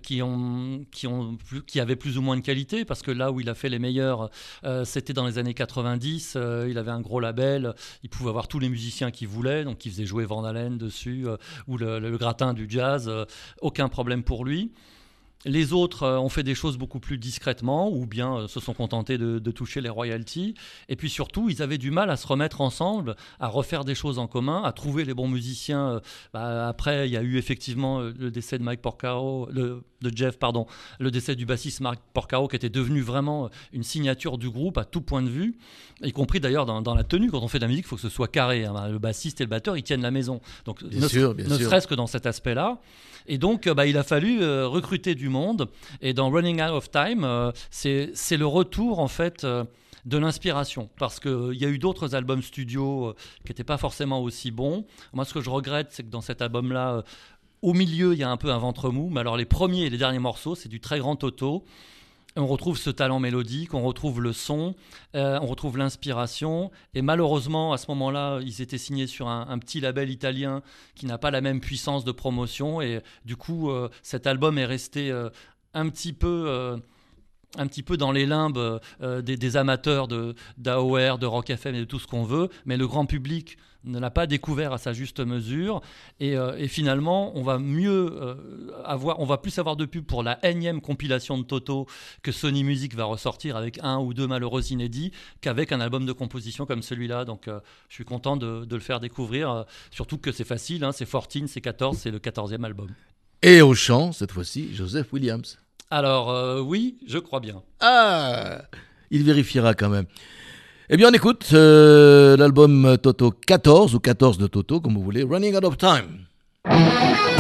Speaker 2: qui ont qui ont plus- qui avaient plus ou moins de qualité parce que là où il a fait les meilleurs, euh, c'était dans les années 90. euh, il avait un gros label. Il pouvait avoir tous les musiciens qu'il voulait. Donc, il faisait jouer Van Halen dessus ou le, le gratin du jazz. aucun problème pour lui. Les autres euh, ont fait des choses beaucoup plus discrètement ou bien euh, se sont contentés de, toucher les royalties. Et puis surtout, ils avaient du mal à se remettre ensemble, à refaire des choses en commun, à trouver les bons musiciens. Euh, bah, après, il y a eu effectivement le décès de Mike Porcaro, de Jeff, pardon, le décès du bassiste Mike Porcaro, qui était devenu vraiment euh, une signature du groupe à tout point de vue, y compris d'ailleurs dans, dans la tenue. Quand on fait de la musique, il faut que ce soit carré. hein. Le bassiste et le batteur, ils tiennent la maison. Donc,
Speaker 1: Bien
Speaker 2: ne,
Speaker 1: sûr, bien
Speaker 2: ne
Speaker 1: sûr.
Speaker 2: serait-ce que dans cet aspect-là. Et donc, euh, bah, il a fallu euh, recruter du monde. Et dans Running Out of Time, euh, c'est c'est le retour, en fait, euh, de l'inspiration. Parce qu'il y a eu d'autres albums studio euh, qui n'étaient pas forcément aussi bons. Moi, ce que je regrette, c'est que dans cet album-là, euh, au milieu, il y a un peu un ventre mou. Mais alors, les premiers et les derniers morceaux, c'est du très grand Toto. On retrouve ce talent mélodique, on retrouve le son, euh, on retrouve l'inspiration. Et malheureusement, à ce moment-là, ils étaient signés sur un, petit label italien qui n'a pas la même puissance de promotion. Et du coup, euh, cet album est resté euh, un petit peu. un petit peu dans les limbes des, des amateurs de d'AOR, de Rock FM et de tout ce qu'on veut, mais le grand public ne l'a pas découvert à sa juste mesure. Et, euh, et finalement, on va mieux euh, avoir, on va plus avoir de pub pour la énième compilation de Toto que Sony Music va ressortir avec un ou deux malheureux inédits qu'avec un album de composition comme celui-là. Donc, euh, je suis content de, de le faire découvrir. surtout que c'est facile, hein, c'est 14, c'est 14, c'est le 14e album.
Speaker 1: Et au chant, cette fois-ci, Joseph Williams.
Speaker 2: Alors, oui, je crois bien.
Speaker 1: Ah Il vérifiera quand même. Eh bien, on écoute euh, l'album Toto 14, ou 14 de Toto, comme vous voulez, Running Out of Time.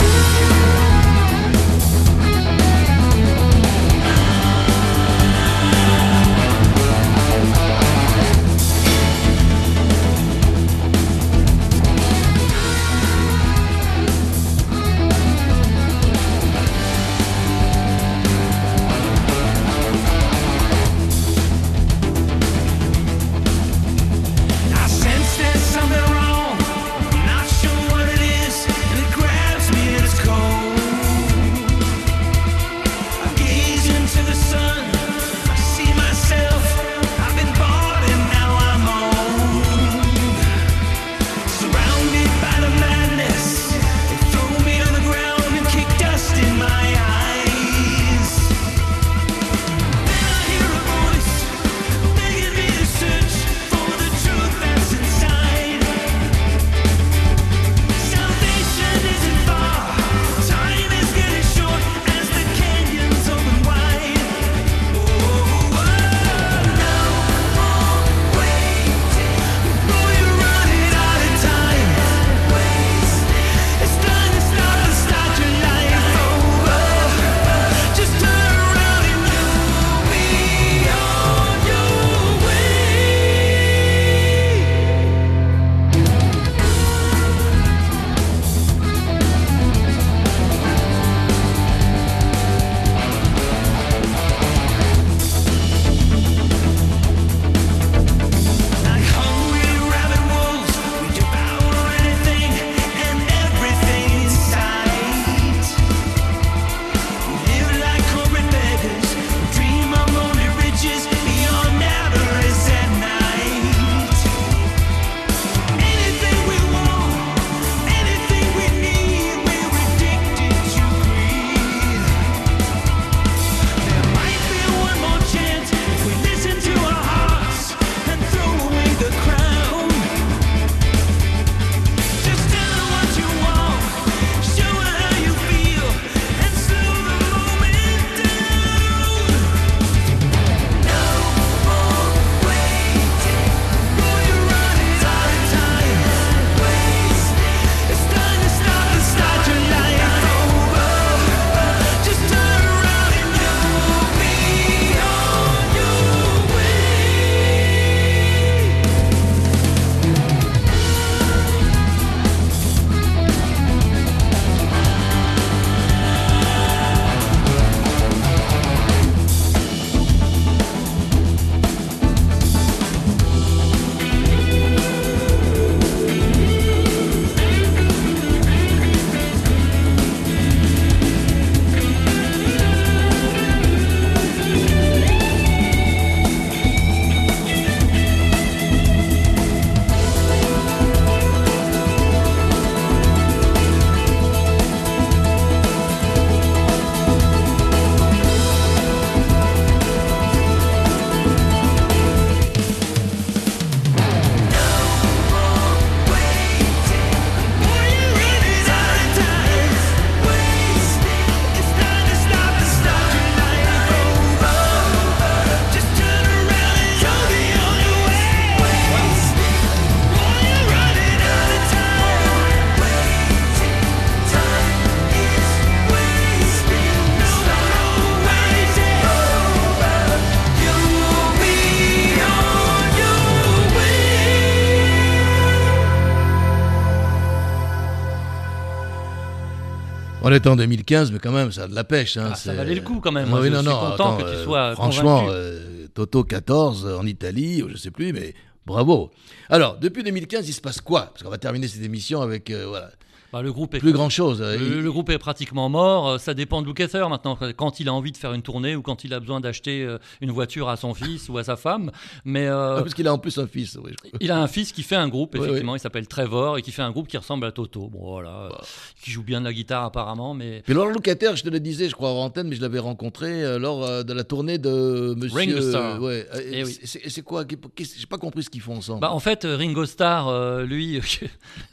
Speaker 1: En 2015, mais quand même, ça a de la pêche. Hein,
Speaker 2: Ah, ça valait le coup quand même.
Speaker 1: Ah
Speaker 2: Moi,
Speaker 1: oui,
Speaker 2: je
Speaker 1: non,
Speaker 2: suis
Speaker 1: non,
Speaker 2: content
Speaker 1: attends,
Speaker 2: que tu
Speaker 1: euh,
Speaker 2: sois
Speaker 1: Franchement, euh, Toto 14 euh, en Italie, je sais plus, mais bravo. Alors, depuis 2015, il se passe quoi? Parce qu'on va terminer cette émission avec voilà,
Speaker 2: Bah, le groupe est
Speaker 1: plus grand chose. euh,
Speaker 2: Le, groupe est pratiquement mort. euh, Ça dépend de Lukather maintenant, quand il a envie de faire une tournée ou quand il a besoin d'acheter euh, une voiture à son fils ou à sa femme. Mais euh,
Speaker 1: Ah, parce qu'il a en plus un fils. oui, je
Speaker 2: il a un fils qui fait un groupe,
Speaker 1: Oui,
Speaker 2: effectivement, il s'appelle Trevor et qui fait un groupe qui ressemble à Toto. Bon, voilà,
Speaker 1: Bah.
Speaker 2: qui joue bien de la guitare apparemment, mais
Speaker 1: Puis Laurent Locataire, je te le disais, je crois en antenne, mais je l'avais rencontré lors de la tournée de Monsieur.
Speaker 2: Ringo Starr.
Speaker 1: ouais.
Speaker 2: Eh
Speaker 1: et
Speaker 2: oui.
Speaker 1: c'est- quoi J'ai pas compris ce qu'ils font ensemble.
Speaker 2: Bah, en fait, Ringo Starr, lui, qui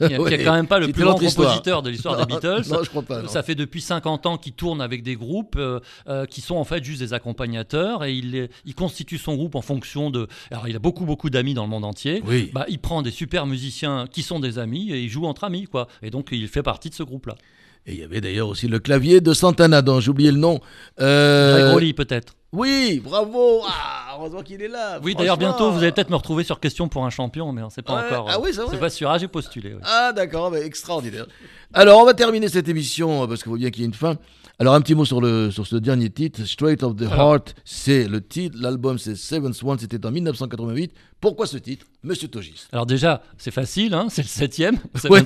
Speaker 1: Ouais,
Speaker 2: est quand même pas le plus grand
Speaker 1: l'autre
Speaker 2: compositeur de l'histoire des Beatles.
Speaker 1: non, je crois pas. non.
Speaker 2: Ça fait depuis 50 ans qu'il tourne avec des groupes euh, euh, qui sont en fait juste des accompagnateurs et il constitue son groupe en fonction de. Alors il a beaucoup beaucoup d'amis dans le monde entier.
Speaker 1: Oui.
Speaker 2: Bah, il prend des super musiciens qui sont des amis et il joue entre amis quoi. Et donc il fait partie de ce groupe-là.
Speaker 1: Et il y avait d'ailleurs aussi le clavier de Santana, dont j'ai oublié le nom. Euh,
Speaker 2: peut-être.
Speaker 1: Oui, bravo. Ah, heureusement qu'il est là.
Speaker 2: Oui d'ailleurs bientôt vous allez peut-être me retrouver sur question pour un champion mais on sait pas
Speaker 1: Ouais,
Speaker 2: encore.
Speaker 1: ah oui, c'est vrai.
Speaker 2: C'est pas sûr. Ah j'ai postulé. ouais.
Speaker 1: Ah d'accord, bah, extraordinaire. Alors on va terminer cette émission euh, parce qu'il faut bien qu'il y ait une fin. Alors un petit mot sur le sur ce dernier titre, Straight of the. Heart, c'est le titre. L'album c'est Seventh One, c'était en 1988. Pourquoi ce titre, Monsieur Togis
Speaker 2: Alors déjà c'est facile hein, c'est le septième. C'est
Speaker 1: Ouais.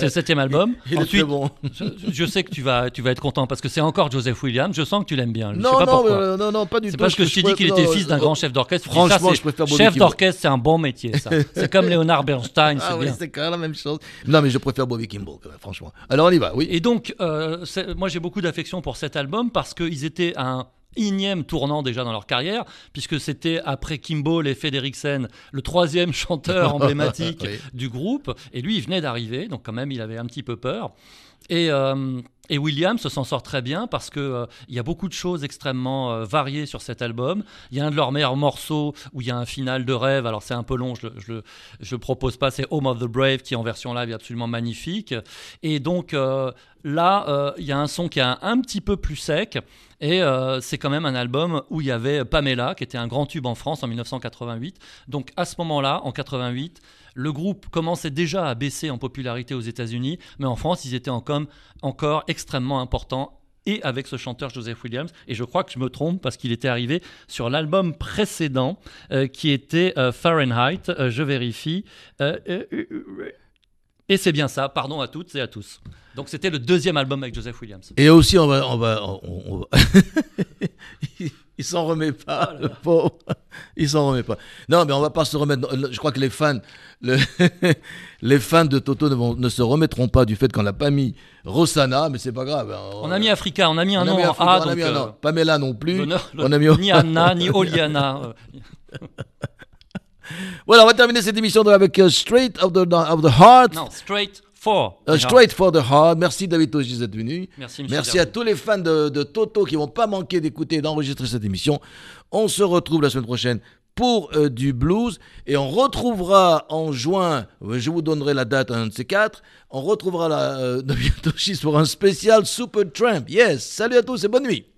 Speaker 2: le septième album.
Speaker 1: Il
Speaker 2: Ensuite
Speaker 1: bon.
Speaker 2: je, je sais que tu vas tu vas être content parce que c'est encore Joseph Williams. Je sens que tu l'aimes bien. je
Speaker 1: Non,
Speaker 2: sais pas
Speaker 1: non,
Speaker 2: pourquoi.
Speaker 1: euh, non, non, pas du tout.
Speaker 2: C'est parce que je t'ai dit qu'il était fils d'un grand chef d'orchestre.
Speaker 1: Franchement,
Speaker 2: ça,
Speaker 1: je préfère Bobby
Speaker 2: chef d'orchestre, c'est un bon métier, ça. c'est comme Leonard Bernstein, c'est
Speaker 1: Ah oui, c'est quand même la même chose. Non, mais je préfère Bobby Kimball, franchement. Alors on y va, oui.
Speaker 2: Et donc, euh, moi, j'ai beaucoup d'affection pour cet album parce qu'ils étaient un énième tournant déjà dans leur carrière, puisque c'était après Kimball et Federiksen, le troisième chanteur emblématique
Speaker 1: Oui.
Speaker 2: du groupe. Et lui, il venait d'arriver, donc quand même, il avait un petit peu peur. Et, euh, et Williams s'en sort très bien parce que euh, il y a beaucoup de choses extrêmement euh, variées sur cet album. Il y a un de leurs meilleurs morceaux où il y a un final de rêve. Alors c'est un peu long, je je je le propose pas. C'est Home of the Brave qui en version live est absolument magnifique. Et donc euh, là, il y a un son qui est un, petit peu plus sec. Et c'est quand même un album où il y avait Pamela, qui était un grand tube en France en 1988. Donc à ce moment-là, en 88, le groupe commençait déjà à baisser en popularité aux États-Unis, mais en France, ils étaient encore, encore extrêmement importants. Et avec ce chanteur Joseph Williams, et je crois que je me trompe parce qu'il était arrivé sur l'album précédent euh, qui était euh, Fahrenheit. Euh, je vérifie. Et c'est bien ça. Pardon à toutes et à tous. Donc c'était le deuxième album avec Joseph Williams.
Speaker 1: Et aussi, on va- il s'en remet pas, le pauvre. Il s'en remet pas. Non, mais on va pas se remettre. Je crois que les fans, le- les fans de Toto ne, vont- ne se remettront pas du fait qu'on l'a pas mis Rosanna, mais c'est pas grave. hein.
Speaker 2: On a mis Africa, on a mis un
Speaker 1: On a
Speaker 2: nom en A,
Speaker 1: on a mis un
Speaker 2: euh.
Speaker 1: Pamela non plus. on a mis...
Speaker 2: ni Anna, ni Oliana. euh,
Speaker 1: Voilà, on va terminer cette émission avec euh, Straight of the, of the Heart.
Speaker 2: non, Straight for.
Speaker 1: Euh, straight for the Heart. Merci David Togis d'être venu.
Speaker 2: Merci, monsieur
Speaker 1: Merci à tous les fans de, de Toto qui vont pas manquer d'écouter et d'enregistrer cette émission. On se retrouve la semaine prochaine pour euh, du blues et on retrouvera en juin, euh, je vous donnerai la date un de ces quatre, on retrouvera la, euh, David Togis pour un spécial Super Tramp. Yes, salut à tous et bonne nuit.